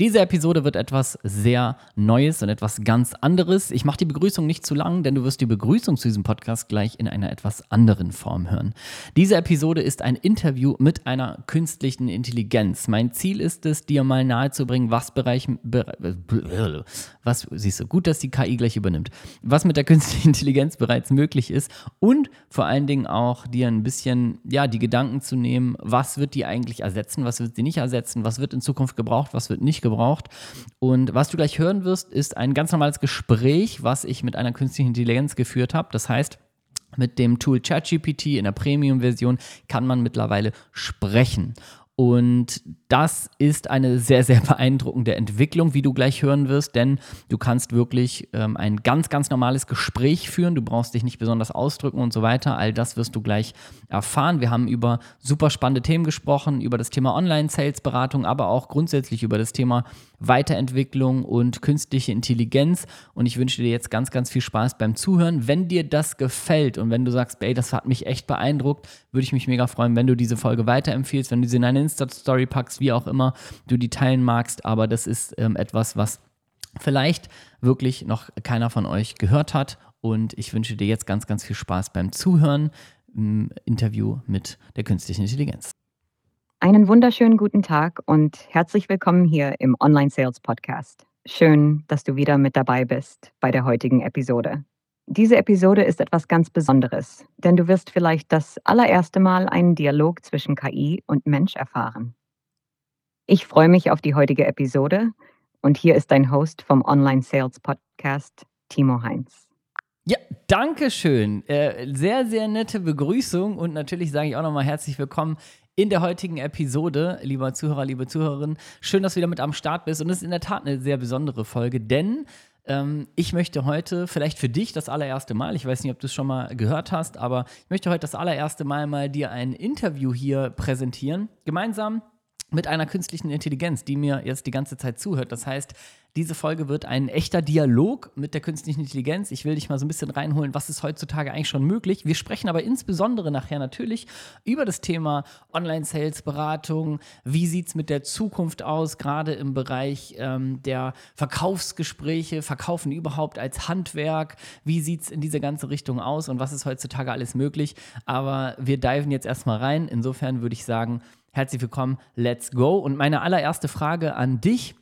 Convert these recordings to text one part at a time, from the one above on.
Diese Episode wird etwas sehr Neues und etwas ganz anderes. Ich mache die Begrüßung nicht zu lang, denn du wirst die Begrüßung zu diesem Podcast gleich in einer etwas anderen Form hören. Diese Episode ist ein Interview mit einer künstlichen Intelligenz. Mein Ziel ist es, dir mal nahezubringen, was Bereich, was siehst du, gut, dass die KI gleich übernimmt, was mit der künstlichen Intelligenz bereits möglich ist und vor allen Dingen auch dir ein bisschen, ja, die Gedanken zu nehmen, was wird die eigentlich ersetzen, was wird sie nicht ersetzen, was wird in Zukunft gebraucht, was wird nicht gebraucht gebraucht. Und was du gleich hören wirst, ist ein ganz normales Gespräch, was ich mit einer künstlichen Intelligenz geführt habe. Das heißt, mit dem Tool ChatGPT in der Premium-Version kann man mittlerweile sprechen. Und das ist eine sehr, sehr beeindruckende Entwicklung, wie du gleich hören wirst, denn du kannst wirklich ähm, ein ganz, ganz normales Gespräch führen. Du brauchst dich nicht besonders ausdrücken und so weiter. All das wirst du gleich erfahren. Wir haben über super spannende Themen gesprochen, über das Thema Online-Sales-Beratung, aber auch grundsätzlich über das Thema Weiterentwicklung und künstliche Intelligenz. Und ich wünsche dir jetzt ganz, ganz viel Spaß beim Zuhören. Wenn dir das gefällt und wenn du sagst, ey, das hat mich echt beeindruckt, würde ich mich mega freuen, wenn du diese Folge weiterempfiehlst, wenn du sie in eine Insta-Story packst, wie auch immer du die teilen magst. Aber das ist ähm, etwas, was vielleicht wirklich noch keiner von euch gehört hat. Und ich wünsche dir jetzt ganz, ganz viel Spaß beim Zuhören im Interview mit der künstlichen Intelligenz. Einen wunderschönen guten Tag und herzlich willkommen hier im Online Sales Podcast. Schön, dass du wieder mit dabei bist bei der heutigen Episode. Diese Episode ist etwas ganz Besonderes, denn du wirst vielleicht das allererste Mal einen Dialog zwischen KI und Mensch erfahren. Ich freue mich auf die heutige Episode und hier ist dein Host vom Online Sales Podcast, Timo Heinz. Ja, danke schön. Äh, sehr, sehr nette Begrüßung und natürlich sage ich auch nochmal herzlich willkommen in der heutigen Episode, lieber Zuhörer, liebe Zuhörerin. Schön, dass du wieder mit am Start bist. Und es ist in der Tat eine sehr besondere Folge, denn ich möchte heute, vielleicht für dich das allererste Mal, ich weiß nicht, ob du es schon mal gehört hast, aber ich möchte heute das allererste Mal mal dir ein Interview hier präsentieren. Gemeinsam mit einer künstlichen Intelligenz, die mir jetzt die ganze Zeit zuhört. Das heißt, diese Folge wird ein echter Dialog mit der künstlichen Intelligenz. Ich will dich mal so ein bisschen reinholen, was ist heutzutage eigentlich schon möglich. Wir sprechen aber insbesondere nachher natürlich über das Thema Online-Sales-Beratung. Wie sieht es mit der Zukunft aus, gerade im Bereich ähm, der Verkaufsgespräche, Verkaufen überhaupt als Handwerk? Wie sieht es in diese ganze Richtung aus und was ist heutzutage alles möglich? Aber wir diven jetzt erstmal rein. Insofern würde ich sagen, herzlich willkommen, let's go. Und meine allererste Frage an dich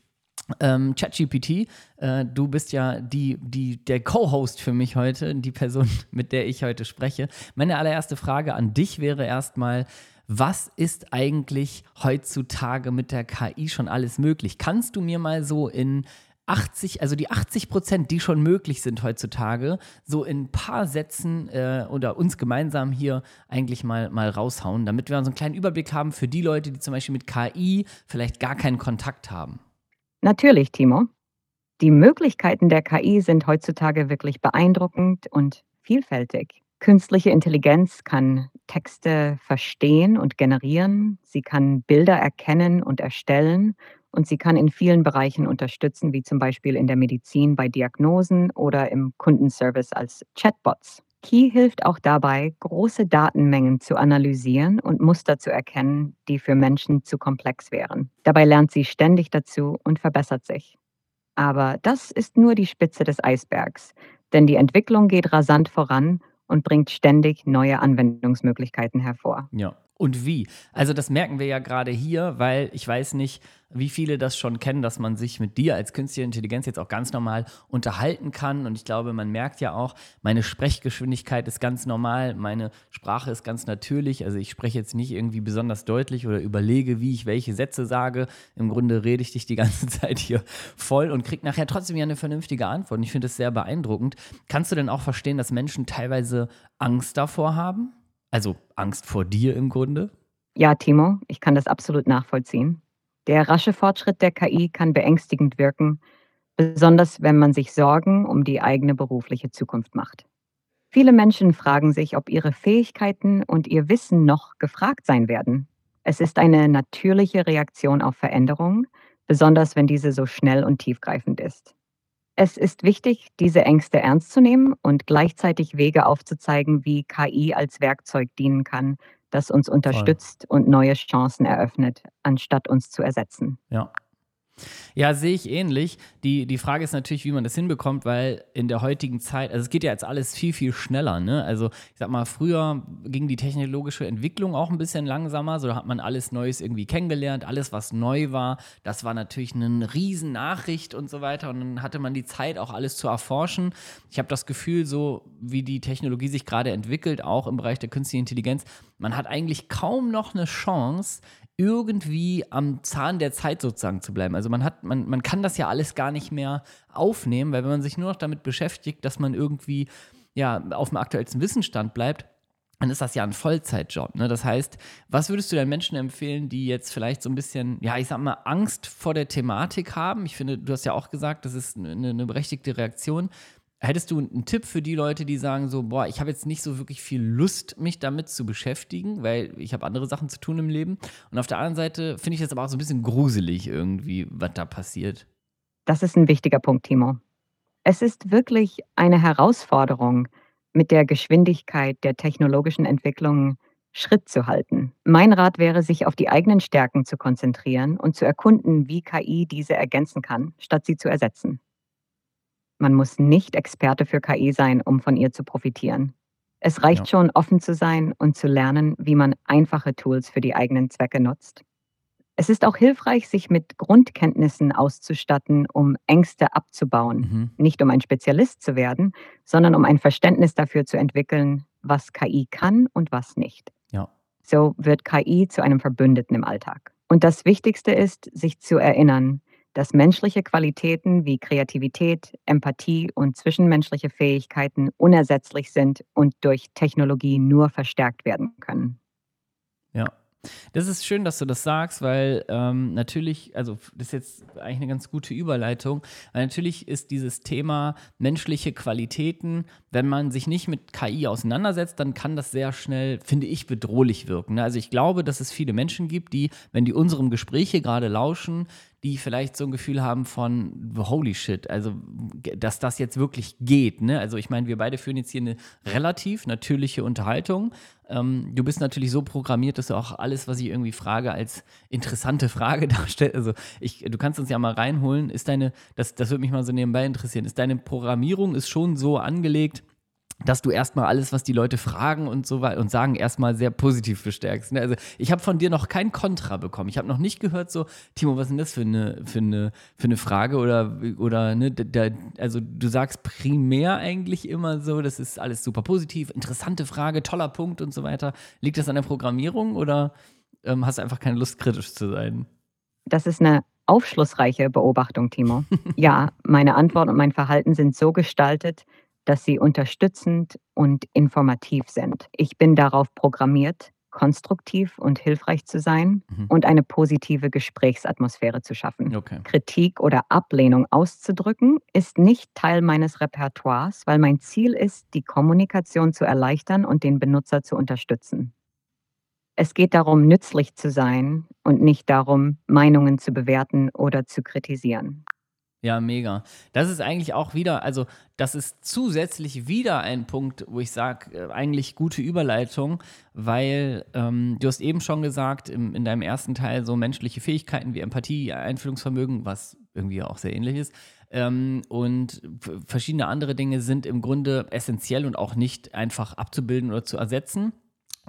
ähm, ChatGPT, äh, du bist ja die, die, der Co-Host für mich heute, die Person, mit der ich heute spreche. Meine allererste Frage an dich wäre erstmal, was ist eigentlich heutzutage mit der KI schon alles möglich? Kannst du mir mal so in 80, also die 80 Prozent, die schon möglich sind heutzutage, so in ein paar Sätzen äh, oder uns gemeinsam hier eigentlich mal, mal raushauen, damit wir so einen kleinen Überblick haben für die Leute, die zum Beispiel mit KI vielleicht gar keinen Kontakt haben. Natürlich, Timo. Die Möglichkeiten der KI sind heutzutage wirklich beeindruckend und vielfältig. Künstliche Intelligenz kann Texte verstehen und generieren, sie kann Bilder erkennen und erstellen und sie kann in vielen Bereichen unterstützen, wie zum Beispiel in der Medizin bei Diagnosen oder im Kundenservice als Chatbots. Key hilft auch dabei, große Datenmengen zu analysieren und Muster zu erkennen, die für Menschen zu komplex wären. Dabei lernt sie ständig dazu und verbessert sich. Aber das ist nur die Spitze des Eisbergs, denn die Entwicklung geht rasant voran und bringt ständig neue Anwendungsmöglichkeiten hervor. Ja, und wie. Also das merken wir ja gerade hier, weil ich weiß nicht, wie viele das schon kennen, dass man sich mit dir als künstliche Intelligenz jetzt auch ganz normal unterhalten kann. Und ich glaube, man merkt ja auch, meine Sprechgeschwindigkeit ist ganz normal, meine Sprache ist ganz natürlich. Also ich spreche jetzt nicht irgendwie besonders deutlich oder überlege, wie ich welche Sätze sage. Im Grunde rede ich dich die ganze Zeit hier voll und kriege nachher trotzdem ja eine vernünftige Antwort. Und ich finde es sehr beeindruckend. Kannst du denn auch verstehen, dass Menschen teilweise Angst davor haben? Also Angst vor dir im Grunde? Ja, Timo, ich kann das absolut nachvollziehen. Der rasche Fortschritt der KI kann beängstigend wirken, besonders wenn man sich Sorgen um die eigene berufliche Zukunft macht. Viele Menschen fragen sich, ob ihre Fähigkeiten und ihr Wissen noch gefragt sein werden. Es ist eine natürliche Reaktion auf Veränderungen, besonders wenn diese so schnell und tiefgreifend ist. Es ist wichtig, diese Ängste ernst zu nehmen und gleichzeitig Wege aufzuzeigen, wie KI als Werkzeug dienen kann, das uns unterstützt Voll. und neue Chancen eröffnet, anstatt uns zu ersetzen. Ja. Ja, sehe ich ähnlich. Die, die Frage ist natürlich, wie man das hinbekommt, weil in der heutigen Zeit, also es geht ja jetzt alles viel, viel schneller. Ne? Also ich sag mal, früher ging die technologische Entwicklung auch ein bisschen langsamer, so hat man alles Neues irgendwie kennengelernt, alles, was neu war, das war natürlich eine riesen Nachricht und so weiter und dann hatte man die Zeit, auch alles zu erforschen. Ich habe das Gefühl, so wie die Technologie sich gerade entwickelt, auch im Bereich der künstlichen Intelligenz, man hat eigentlich kaum noch eine Chance, irgendwie am Zahn der Zeit sozusagen zu bleiben. Also man hat, man, man kann das ja alles gar nicht mehr aufnehmen, weil wenn man sich nur noch damit beschäftigt, dass man irgendwie ja auf dem aktuellsten Wissensstand bleibt, dann ist das ja ein Vollzeitjob. Ne? Das heißt, was würdest du den Menschen empfehlen, die jetzt vielleicht so ein bisschen, ja, ich sag mal, Angst vor der Thematik haben? Ich finde, du hast ja auch gesagt, das ist eine, eine berechtigte Reaktion. Hättest du einen Tipp für die Leute, die sagen so, boah, ich habe jetzt nicht so wirklich viel Lust, mich damit zu beschäftigen, weil ich habe andere Sachen zu tun im Leben. Und auf der anderen Seite finde ich das aber auch so ein bisschen gruselig irgendwie, was da passiert. Das ist ein wichtiger Punkt, Timo. Es ist wirklich eine Herausforderung, mit der Geschwindigkeit der technologischen Entwicklung Schritt zu halten. Mein Rat wäre, sich auf die eigenen Stärken zu konzentrieren und zu erkunden, wie KI diese ergänzen kann, statt sie zu ersetzen. Man muss nicht Experte für KI sein, um von ihr zu profitieren. Es reicht ja. schon, offen zu sein und zu lernen, wie man einfache Tools für die eigenen Zwecke nutzt. Es ist auch hilfreich, sich mit Grundkenntnissen auszustatten, um Ängste abzubauen. Mhm. Nicht um ein Spezialist zu werden, sondern um ein Verständnis dafür zu entwickeln, was KI kann und was nicht. Ja. So wird KI zu einem Verbündeten im Alltag. Und das Wichtigste ist, sich zu erinnern, dass menschliche Qualitäten wie Kreativität, Empathie und zwischenmenschliche Fähigkeiten unersetzlich sind und durch Technologie nur verstärkt werden können. Ja. Das ist schön, dass du das sagst, weil ähm, natürlich, also das ist jetzt eigentlich eine ganz gute Überleitung, weil natürlich ist dieses Thema menschliche Qualitäten, wenn man sich nicht mit KI auseinandersetzt, dann kann das sehr schnell, finde ich, bedrohlich wirken. Ne? Also ich glaube, dass es viele Menschen gibt, die, wenn die unserem Gespräch hier gerade lauschen, die vielleicht so ein Gefühl haben von holy shit, also dass das jetzt wirklich geht. Ne? Also ich meine, wir beide führen jetzt hier eine relativ natürliche Unterhaltung. Ähm, du bist natürlich so programmiert, dass du auch alles, was ich irgendwie frage, als interessante Frage darstellst. Also ich, du kannst uns ja mal reinholen. Ist deine, das, das würde mich mal so nebenbei interessieren, ist deine Programmierung ist schon so angelegt, dass du erstmal alles, was die Leute fragen und so weiter und sagen, erstmal sehr positiv bestärkst. Ne? Also ich habe von dir noch kein Kontra bekommen. Ich habe noch nicht gehört, so, Timo, was ist denn das für eine, für eine, für eine Frage? Oder, oder ne, da, also du sagst primär eigentlich immer so, das ist alles super positiv, interessante Frage, toller Punkt und so weiter. Liegt das an der Programmierung oder ähm, hast du einfach keine Lust, kritisch zu sein? Das ist eine aufschlussreiche Beobachtung, Timo. ja, meine Antwort und mein Verhalten sind so gestaltet, dass sie unterstützend und informativ sind. Ich bin darauf programmiert, konstruktiv und hilfreich zu sein mhm. und eine positive Gesprächsatmosphäre zu schaffen. Okay. Kritik oder Ablehnung auszudrücken ist nicht Teil meines Repertoires, weil mein Ziel ist, die Kommunikation zu erleichtern und den Benutzer zu unterstützen. Es geht darum, nützlich zu sein und nicht darum, Meinungen zu bewerten oder zu kritisieren. Ja, mega. Das ist eigentlich auch wieder, also das ist zusätzlich wieder ein Punkt, wo ich sage, äh, eigentlich gute Überleitung, weil ähm, du hast eben schon gesagt, im, in deinem ersten Teil so menschliche Fähigkeiten wie Empathie, Einfühlungsvermögen, was irgendwie auch sehr ähnlich ist, ähm, und verschiedene andere Dinge sind im Grunde essentiell und auch nicht einfach abzubilden oder zu ersetzen.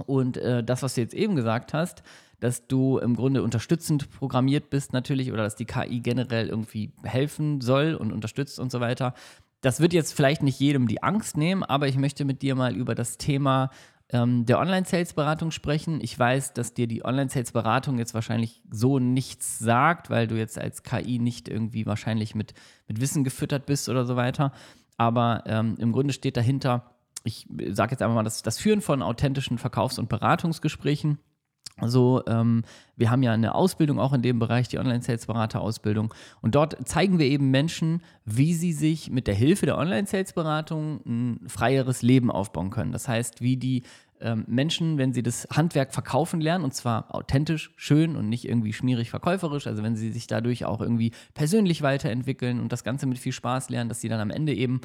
Und äh, das, was du jetzt eben gesagt hast, dass du im Grunde unterstützend programmiert bist natürlich oder dass die KI generell irgendwie helfen soll und unterstützt und so weiter. Das wird jetzt vielleicht nicht jedem die Angst nehmen, aber ich möchte mit dir mal über das Thema ähm, der Online-Sales-Beratung sprechen. Ich weiß, dass dir die Online-Sales-Beratung jetzt wahrscheinlich so nichts sagt, weil du jetzt als KI nicht irgendwie wahrscheinlich mit, mit Wissen gefüttert bist oder so weiter. Aber ähm, im Grunde steht dahinter, ich sage jetzt einfach mal, das, das Führen von authentischen Verkaufs- und Beratungsgesprächen so, ähm, wir haben ja eine Ausbildung auch in dem Bereich, die Online-Sales-Berater-Ausbildung. Und dort zeigen wir eben Menschen, wie sie sich mit der Hilfe der Online-Sales-Beratung ein freieres Leben aufbauen können. Das heißt, wie die ähm, Menschen, wenn sie das Handwerk verkaufen lernen, und zwar authentisch, schön und nicht irgendwie schmierig verkäuferisch, also wenn sie sich dadurch auch irgendwie persönlich weiterentwickeln und das Ganze mit viel Spaß lernen, dass sie dann am Ende eben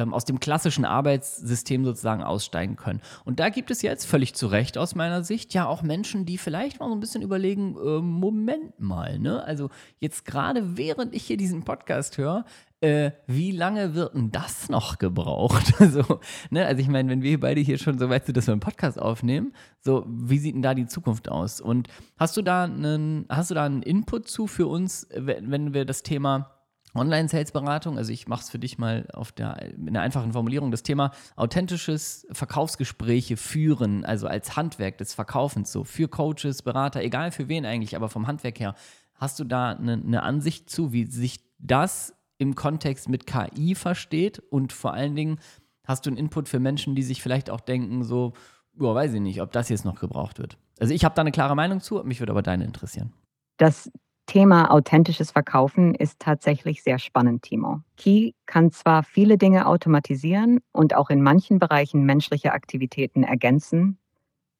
aus dem klassischen Arbeitssystem sozusagen aussteigen können. Und da gibt es jetzt völlig zu Recht aus meiner Sicht ja auch Menschen, die vielleicht mal so ein bisschen überlegen, äh, Moment mal, ne? Also jetzt gerade während ich hier diesen Podcast höre, äh, wie lange wird denn das noch gebraucht? Also, ne, also ich meine, wenn wir beide hier schon so weit sind, dass wir einen Podcast aufnehmen, so, wie sieht denn da die Zukunft aus? Und hast du da einen, hast du da einen Input zu für uns, wenn wir das Thema Online-Sales-Beratung, also ich mache es für dich mal auf der, in einer einfachen Formulierung, das Thema authentisches Verkaufsgespräche führen, also als Handwerk des Verkaufens, so für Coaches, Berater, egal für wen eigentlich, aber vom Handwerk her. Hast du da eine, eine Ansicht zu, wie sich das im Kontext mit KI versteht und vor allen Dingen hast du einen Input für Menschen, die sich vielleicht auch denken, so, ja, weiß ich nicht, ob das jetzt noch gebraucht wird. Also ich habe da eine klare Meinung zu, mich würde aber deine interessieren. Das Thema authentisches Verkaufen ist tatsächlich sehr spannend, Timo. Key kann zwar viele Dinge automatisieren und auch in manchen Bereichen menschliche Aktivitäten ergänzen,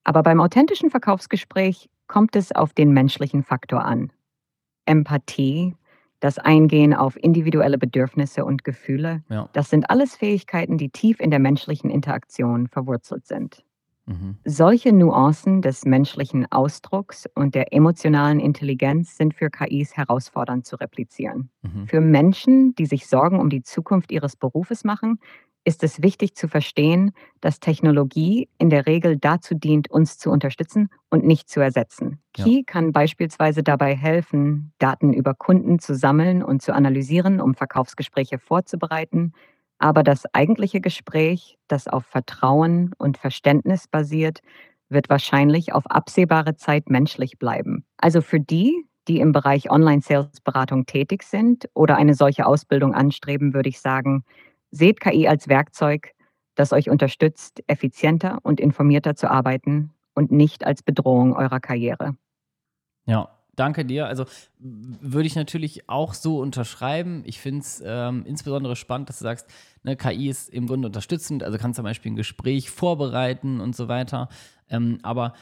aber beim authentischen Verkaufsgespräch kommt es auf den menschlichen Faktor an. Empathie, das Eingehen auf individuelle Bedürfnisse und Gefühle, ja. das sind alles Fähigkeiten, die tief in der menschlichen Interaktion verwurzelt sind. Mhm. Solche Nuancen des menschlichen Ausdrucks und der emotionalen Intelligenz sind für KIs herausfordernd zu replizieren. Mhm. Für Menschen, die sich Sorgen um die Zukunft ihres Berufes machen, ist es wichtig zu verstehen, dass Technologie in der Regel dazu dient, uns zu unterstützen und nicht zu ersetzen. Ja. Key kann beispielsweise dabei helfen, Daten über Kunden zu sammeln und zu analysieren, um Verkaufsgespräche vorzubereiten, aber das eigentliche Gespräch, das auf Vertrauen und Verständnis basiert, wird wahrscheinlich auf absehbare Zeit menschlich bleiben. Also für die, die im Bereich Online-Sales-Beratung tätig sind oder eine solche Ausbildung anstreben, würde ich sagen, seht KI als Werkzeug, das euch unterstützt, effizienter und informierter zu arbeiten und nicht als Bedrohung eurer Karriere. Ja, danke dir. Also würde ich natürlich auch so unterschreiben. Ich finde es ähm, insbesondere spannend, dass du sagst, ne, KI ist im Grunde unterstützend, also kannst zum Beispiel ein Gespräch vorbereiten und so weiter. Ähm, aber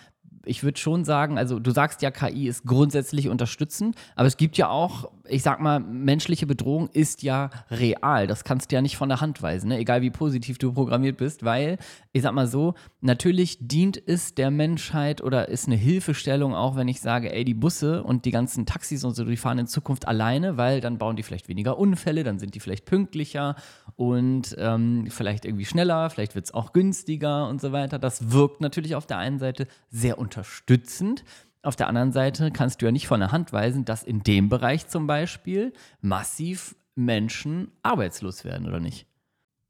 ich würde schon sagen, also du sagst ja, KI ist grundsätzlich unterstützend, aber es gibt ja auch, ich sag mal, menschliche Bedrohung ist ja real. Das kannst du ja nicht von der Hand weisen, ne? egal wie positiv du programmiert bist, weil, ich sag mal so, natürlich dient es der Menschheit oder ist eine Hilfestellung auch, wenn ich sage, ey, die Busse und die ganzen Taxis und so, die fahren in Zukunft alleine, weil dann bauen die vielleicht weniger Unfälle, dann sind die vielleicht pünktlicher und ähm, vielleicht irgendwie schneller, vielleicht wird es auch günstiger und so weiter. Das wirkt natürlich auf der einen Seite sehr unterstützend. Auf der anderen Seite kannst du ja nicht von der Hand weisen, dass in dem Bereich zum Beispiel massiv Menschen arbeitslos werden, oder nicht?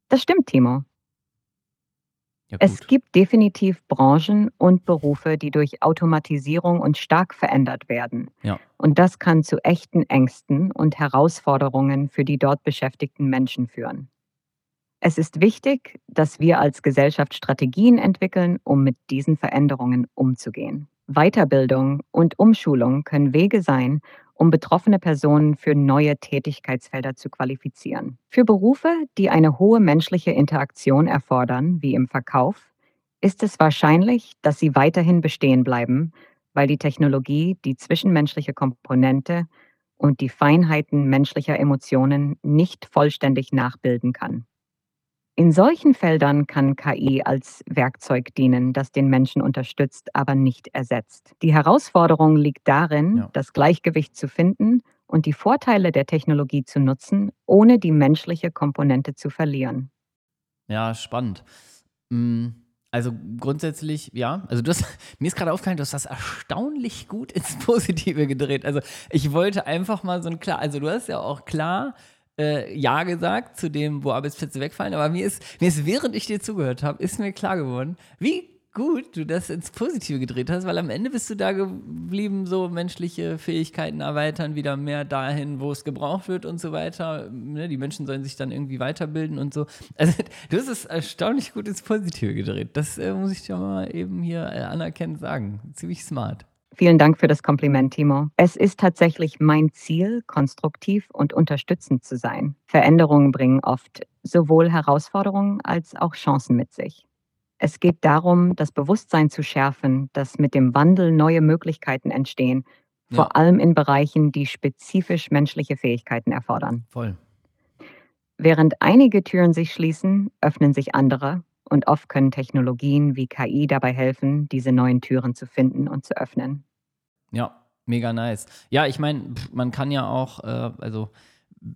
Das stimmt, Timo. Ja, es gibt definitiv Branchen und Berufe, die durch Automatisierung und stark verändert werden. Ja. Und das kann zu echten Ängsten und Herausforderungen für die dort beschäftigten Menschen führen. Es ist wichtig, dass wir als Gesellschaft Strategien entwickeln, um mit diesen Veränderungen umzugehen. Weiterbildung und Umschulung können Wege sein, um betroffene Personen für neue Tätigkeitsfelder zu qualifizieren. Für Berufe, die eine hohe menschliche Interaktion erfordern, wie im Verkauf, ist es wahrscheinlich, dass sie weiterhin bestehen bleiben, weil die Technologie die zwischenmenschliche Komponente und die Feinheiten menschlicher Emotionen nicht vollständig nachbilden kann. In solchen Feldern kann KI als Werkzeug dienen, das den Menschen unterstützt, aber nicht ersetzt. Die Herausforderung liegt darin, ja. das Gleichgewicht zu finden und die Vorteile der Technologie zu nutzen, ohne die menschliche Komponente zu verlieren. Ja, spannend. Mm, also grundsätzlich, ja, also das, mir ist gerade aufgefallen, du hast das erstaunlich gut ins Positive gedreht. Also ich wollte einfach mal so ein klar, also du hast ja auch klar äh, Ja gesagt zu dem, wo Arbeitsplätze wegfallen, aber mir ist, mir ist, während ich dir zugehört habe, ist mir klar geworden, wie gut du das ins Positive gedreht hast, weil am Ende bist du da geblieben, so menschliche Fähigkeiten erweitern, wieder mehr dahin, wo es gebraucht wird und so weiter. Ne, die Menschen sollen sich dann irgendwie weiterbilden und so. Also du hast es erstaunlich gut ins Positive gedreht. Das äh, muss ich dir mal eben hier äh, anerkennend sagen. Ziemlich smart. Vielen Dank für das Kompliment, Timo. Es ist tatsächlich mein Ziel, konstruktiv und unterstützend zu sein. Veränderungen bringen oft sowohl Herausforderungen als auch Chancen mit sich. Es geht darum, das Bewusstsein zu schärfen, dass mit dem Wandel neue Möglichkeiten entstehen, ja. vor allem in Bereichen, die spezifisch menschliche Fähigkeiten erfordern. Voll. Während einige Türen sich schließen, öffnen sich andere und oft können Technologien wie KI dabei helfen, diese neuen Türen zu finden und zu öffnen. Ja, mega nice. Ja, ich meine, man kann ja auch, äh, also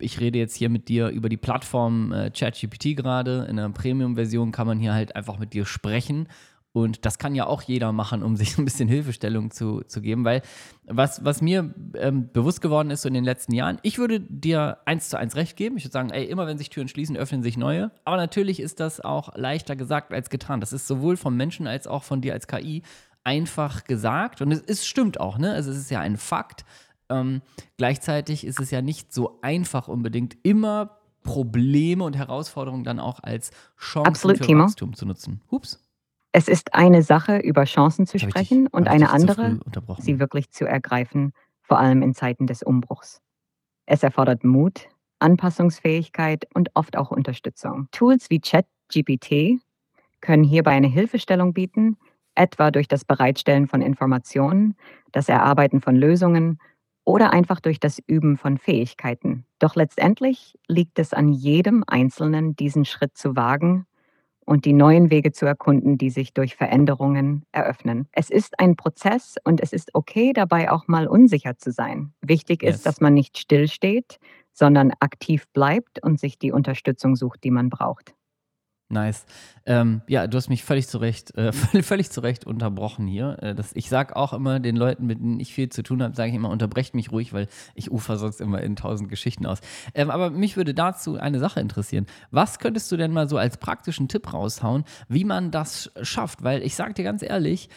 ich rede jetzt hier mit dir über die Plattform äh, ChatGPT gerade. In der Premium-Version kann man hier halt einfach mit dir sprechen. Und das kann ja auch jeder machen, um sich ein bisschen Hilfestellung zu, zu geben. Weil was, was mir ähm, bewusst geworden ist so in den letzten Jahren, ich würde dir eins zu eins recht geben. Ich würde sagen, ey, immer wenn sich Türen schließen, öffnen sich neue. Aber natürlich ist das auch leichter gesagt als getan. Das ist sowohl vom Menschen als auch von dir als KI einfach gesagt. Und es, es stimmt auch, ne? Also es ist ja ein Fakt. Ähm, gleichzeitig ist es ja nicht so einfach unbedingt immer Probleme und Herausforderungen dann auch als Chancen Absolut, für Timo. Wachstum zu nutzen. Hups. Es ist eine Sache, über Chancen zu sprechen dich- und eine andere, sie wirklich zu ergreifen, vor allem in Zeiten des Umbruchs. Es erfordert Mut, Anpassungsfähigkeit und oft auch Unterstützung. Tools wie ChatGPT können hierbei eine Hilfestellung bieten, etwa durch das Bereitstellen von Informationen, das Erarbeiten von Lösungen oder einfach durch das Üben von Fähigkeiten. Doch letztendlich liegt es an jedem Einzelnen, diesen Schritt zu wagen und die neuen Wege zu erkunden, die sich durch Veränderungen eröffnen. Es ist ein Prozess und es ist okay, dabei auch mal unsicher zu sein. Wichtig Yes. ist, dass man nicht stillsteht, sondern aktiv bleibt und sich die Unterstützung sucht, die man braucht. Nice. Ähm, ja, du hast mich völlig zu Recht, äh, völlig, völlig zu Recht unterbrochen hier. Äh, das, ich sage auch immer den Leuten, mit denen ich viel zu tun habe, sage ich immer, unterbrecht mich ruhig, weil ich ufer sonst immer in tausend Geschichten aus. Ähm, aber mich würde dazu eine Sache interessieren. Was könntest du denn mal so als praktischen Tipp raushauen, wie man das schafft? Weil ich sage dir ganz ehrlich,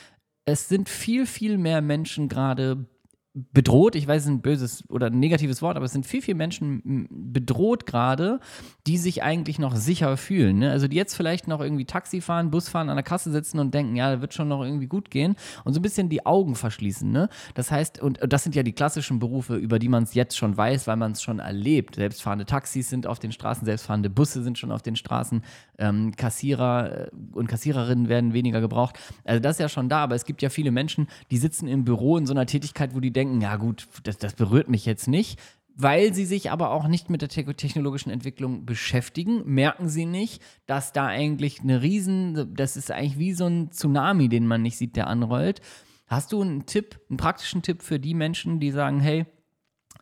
es sind viel, viel mehr Menschen gerade bedroht, ich weiß, es ist ein böses oder ein negatives Wort, aber es sind viel, viel Menschen bedroht gerade, die sich eigentlich noch sicher fühlen. Ne? Also die jetzt vielleicht noch irgendwie Taxi fahren, Bus fahren, an der Kasse sitzen und denken, ja, da wird schon noch irgendwie gut gehen und so ein bisschen die Augen verschließen. Ne? Das heißt, und das sind ja die klassischen Berufe, über die man es jetzt schon weiß, weil man es schon erlebt. Selbstfahrende Taxis sind auf den Straßen, selbstfahrende Busse sind schon auf den Straßen, ähm, Kassierer äh, und Kassiererinnen werden weniger gebraucht. Also das ist ja schon da, aber es gibt ja viele Menschen, die sitzen im Büro in so einer Tätigkeit, wo die denken, ja gut, das, das berührt mich jetzt nicht. Weil sie sich aber auch nicht mit der te technologischen Entwicklung beschäftigen, merken sie nicht, dass da eigentlich eine Riesen, das ist eigentlich wie so ein Tsunami, den man nicht sieht, der anrollt. Hast du einen Tipp, einen praktischen Tipp für die Menschen, die sagen, hey,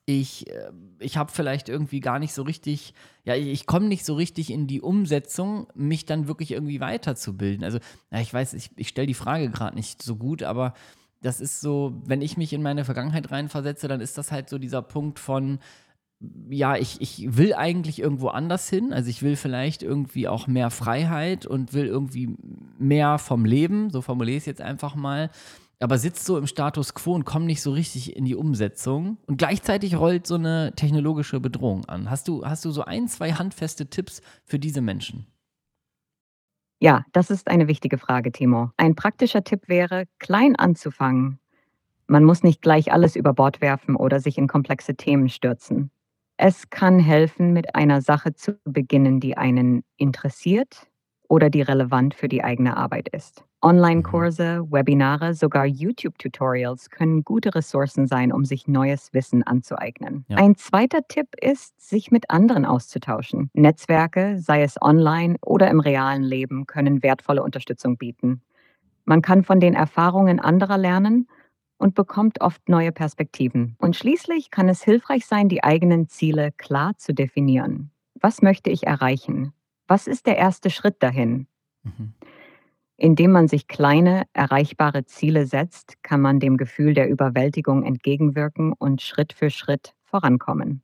ich, äh, ich habe vielleicht irgendwie gar nicht so richtig, ja, ich, ich komme nicht so richtig in die Umsetzung, mich dann wirklich irgendwie weiterzubilden. Also, ja, ich weiß, ich, ich stelle die Frage gerade nicht so gut, aber das ist so, wenn ich mich in meine Vergangenheit reinversetze, dann ist das halt so dieser Punkt von, ja, ich, ich will eigentlich irgendwo anders hin. Also ich will vielleicht irgendwie auch mehr Freiheit und will irgendwie mehr vom Leben, so formuliere ich es jetzt einfach mal. Aber sitzt so im Status quo und komme nicht so richtig in die Umsetzung. Und gleichzeitig rollt so eine technologische Bedrohung an. Hast du, hast du so ein, zwei handfeste Tipps für diese Menschen? Ja, das ist eine wichtige Frage, Timo. Ein praktischer Tipp wäre, klein anzufangen. Man muss nicht gleich alles über Bord werfen oder sich in komplexe Themen stürzen. Es kann helfen, mit einer Sache zu beginnen, die einen interessiert oder die relevant für die eigene Arbeit ist. Online-Kurse, Webinare, sogar YouTube-Tutorials können gute Ressourcen sein, um sich neues Wissen anzueignen. Ja. Ein zweiter Tipp ist, sich mit anderen auszutauschen. Netzwerke, sei es online oder im realen Leben, können wertvolle Unterstützung bieten. Man kann von den Erfahrungen anderer lernen und bekommt oft neue Perspektiven. Und schließlich kann es hilfreich sein, die eigenen Ziele klar zu definieren. Was möchte ich erreichen? Was ist der erste Schritt dahin? Mhm. Indem man sich kleine, erreichbare Ziele setzt, kann man dem Gefühl der Überwältigung entgegenwirken und Schritt für Schritt vorankommen.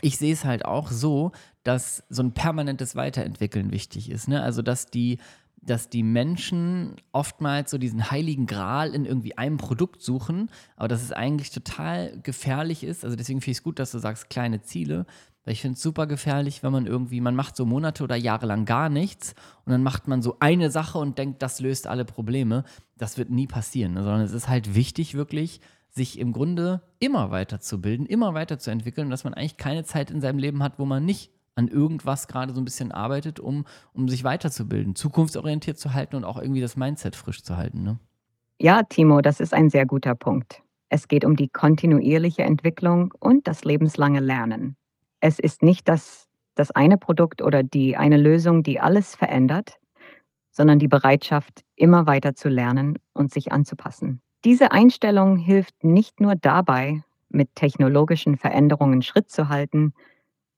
ich sehe es halt auch so, dass so ein permanentes Weiterentwickeln wichtig ist. Ne? Also, dass die, dass die Menschen oftmals so diesen heiligen Gral in irgendwie einem Produkt suchen, aber dass es eigentlich total gefährlich ist. Also, deswegen finde ich es gut, dass du sagst, kleine Ziele. Weil ich finde es super gefährlich, wenn man irgendwie, man macht so Monate oder Jahre lang gar nichts und dann macht man so eine Sache und denkt, das löst alle Probleme. Das wird nie passieren, ne? sondern es ist halt wichtig, wirklich sich im Grunde immer weiterzubilden, immer weiterzuentwickeln, dass man eigentlich keine Zeit in seinem Leben hat, wo man nicht an irgendwas gerade so ein bisschen arbeitet, um, um sich weiterzubilden, zukunftsorientiert zu halten und auch irgendwie das Mindset frisch zu halten. Ne? Ja, Timo, das ist ein sehr guter Punkt. Es geht um die kontinuierliche Entwicklung und das lebenslange Lernen. Es ist nicht das das eine Produkt oder die eine Lösung, die alles verändert, sondern die Bereitschaft, immer weiter zu lernen und sich anzupassen. Diese Einstellung hilft nicht nur dabei, mit technologischen Veränderungen Schritt zu halten,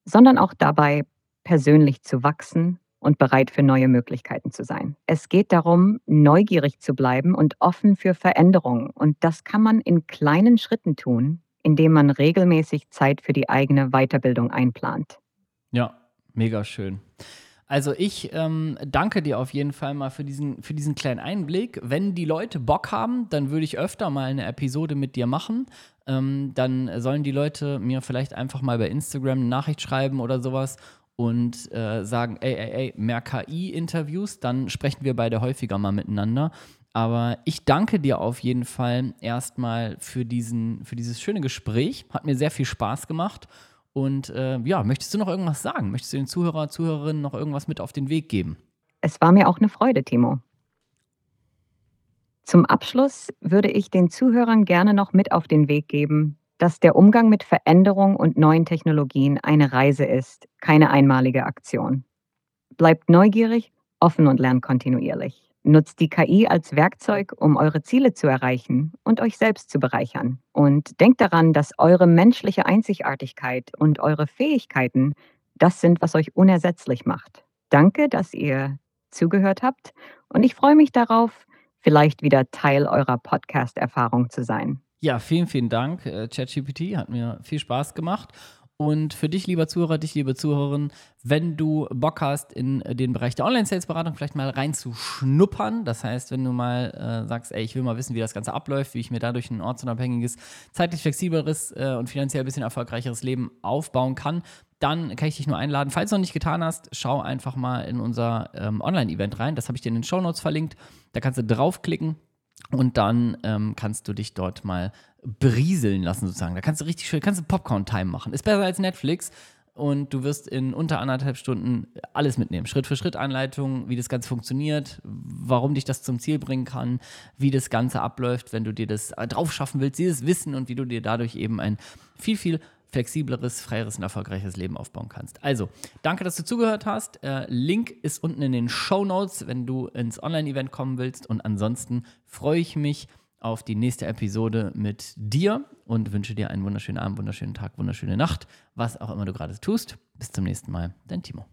sondern auch dabei, persönlich zu wachsen und bereit für neue Möglichkeiten zu sein. Es geht darum, neugierig zu bleiben und offen für Veränderungen. Und das kann man in kleinen Schritten tun, indem man regelmäßig Zeit für die eigene Weiterbildung einplant. Ja, mega schön. Also ich ähm, danke dir auf jeden Fall mal für diesen, für diesen kleinen Einblick. Wenn die Leute Bock haben, dann würde ich öfter mal eine Episode mit dir machen. Ähm, dann sollen die Leute mir vielleicht einfach mal bei Instagram eine Nachricht schreiben oder sowas und äh, sagen, ey, ey, ey, mehr KI-Interviews, dann sprechen wir beide häufiger mal miteinander. Aber ich danke dir auf jeden Fall erstmal für, diesen, für dieses schöne Gespräch. Hat mir sehr viel Spaß gemacht. Und äh, ja, möchtest du noch irgendwas sagen? Möchtest du den Zuhörer, Zuhörerinnen noch irgendwas mit auf den Weg geben? Es war mir auch eine Freude, Timo. Zum Abschluss würde ich den Zuhörern gerne noch mit auf den Weg geben, dass der Umgang mit Veränderung und neuen Technologien eine Reise ist, keine einmalige Aktion. Bleibt neugierig, offen und lernt kontinuierlich. Nutzt die KI als Werkzeug, um eure Ziele zu erreichen und euch selbst zu bereichern. Und denkt daran, dass eure menschliche Einzigartigkeit und eure Fähigkeiten das sind, was euch unersetzlich macht. Danke, dass ihr zugehört habt und ich freue mich darauf, vielleicht wieder Teil eurer Podcast-Erfahrung zu sein. Ja, vielen, vielen Dank. Äh, ChatGPT hat mir viel Spaß gemacht. Und für dich, lieber Zuhörer, dich, liebe Zuhörerin, wenn du Bock hast, in den Bereich der Online-Sales-Beratung vielleicht mal reinzuschnuppern, das heißt, wenn du mal äh, sagst, ey, ich will mal wissen, wie das Ganze abläuft, wie ich mir dadurch ein ortsunabhängiges, zeitlich flexibleres äh, und finanziell ein bisschen erfolgreicheres Leben aufbauen kann, dann kann ich dich nur einladen. Falls du noch nicht getan hast, schau einfach mal in unser ähm, Online-Event rein. Das habe ich dir in den Show Notes verlinkt. Da kannst du draufklicken und dann ähm, kannst du dich dort mal berieseln lassen, sozusagen. Da kannst du richtig schön, kannst du Popcorn-Time machen. Ist besser als Netflix und du wirst in unter anderthalb Stunden alles mitnehmen. Schritt für Schritt Anleitung, wie das Ganze funktioniert, warum dich das zum Ziel bringen kann, wie das Ganze abläuft, wenn du dir das äh, drauf schaffen willst, dieses Wissen und wie du dir dadurch eben ein viel, viel flexibleres, freieres und erfolgreiches Leben aufbauen kannst. Also, danke, dass du zugehört hast. Äh, Link ist unten in den Show Notes, wenn du ins Online-Event kommen willst. Und ansonsten freue ich mich auf die nächste Episode mit dir und wünsche dir einen wunderschönen Abend, wunderschönen Tag, wunderschöne Nacht, was auch immer du gerade tust. Bis zum nächsten Mal, dein Timo.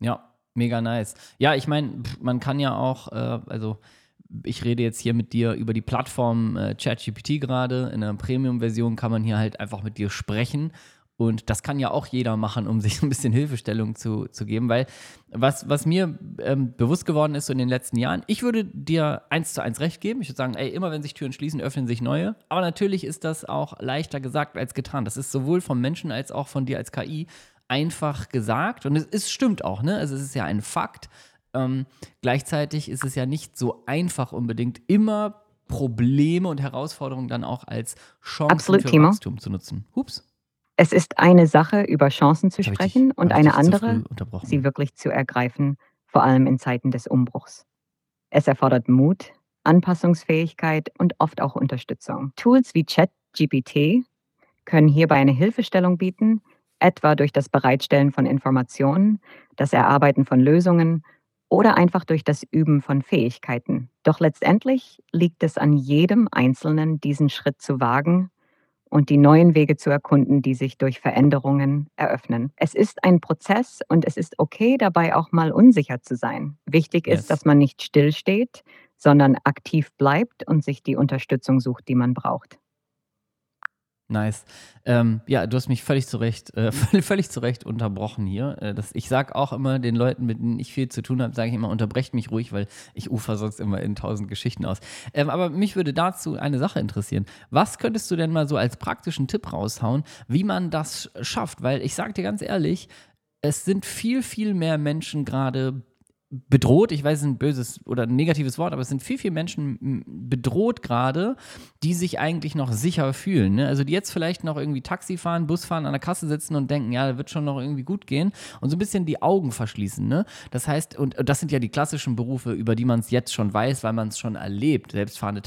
Ja, mega nice. Ja, ich meine, man kann ja auch, äh, also ich rede jetzt hier mit dir über die Plattform äh, ChatGPT gerade. In der Premium-Version kann man hier halt einfach mit dir sprechen. Und das kann ja auch jeder machen, um sich ein bisschen Hilfestellung zu, zu geben. Weil was, was mir ähm, bewusst geworden ist so in den letzten Jahren, ich würde dir eins zu eins recht geben. Ich würde sagen, ey, immer wenn sich Türen schließen, öffnen sich neue. Aber natürlich ist das auch leichter gesagt als getan. Das ist sowohl vom Menschen als auch von dir als KI einfach gesagt. Und es, es stimmt auch, ne? Also es ist ja ein Fakt. Ähm, gleichzeitig ist es ja nicht so einfach unbedingt immer Probleme und Herausforderungen dann auch als Chancen Absolut, für Timo. Wachstum zu nutzen. Hups. Es ist eine Sache, über Chancen zu sprechen dich- und eine andere, sie wirklich zu ergreifen, vor allem in Zeiten des Umbruchs. Es erfordert Mut, Anpassungsfähigkeit und oft auch Unterstützung. Tools wie ChatGPT können hierbei eine Hilfestellung bieten, etwa durch das Bereitstellen von Informationen, das Erarbeiten von Lösungen oder einfach durch das Üben von Fähigkeiten. Doch letztendlich liegt es an jedem Einzelnen, diesen Schritt zu wagen und die neuen Wege zu erkunden, die sich durch Veränderungen eröffnen. Es ist ein Prozess und es ist okay, dabei auch mal unsicher zu sein. Wichtig Yes. ist, dass man nicht stillsteht, sondern aktiv bleibt und sich die Unterstützung sucht, die man braucht. Nice. Ähm, ja, du hast mich völlig zu Recht, äh, völlig zu Recht unterbrochen hier. Äh, das, ich sage auch immer den Leuten, mit denen ich viel zu tun habe, sage ich immer, unterbrecht mich ruhig, weil ich ufer sonst immer in tausend Geschichten aus. Ähm, aber mich würde dazu eine Sache interessieren. Was könntest du denn mal so als praktischen Tipp raushauen, wie man das schafft? Weil ich sage dir ganz ehrlich, es sind viel, viel mehr Menschen gerade bedroht, ich weiß, es ist ein böses oder ein negatives Wort, aber es sind viel, viel Menschen bedroht gerade, die sich eigentlich noch sicher fühlen. Ne? Also die jetzt vielleicht noch irgendwie Taxi fahren, Bus fahren, an der Kasse sitzen und denken, ja, das wird schon noch irgendwie gut gehen und so ein bisschen die Augen verschließen. Ne? Das heißt, und das sind ja die klassischen Berufe, über die man es jetzt schon weiß, weil man es schon erlebt. Selbstfahrende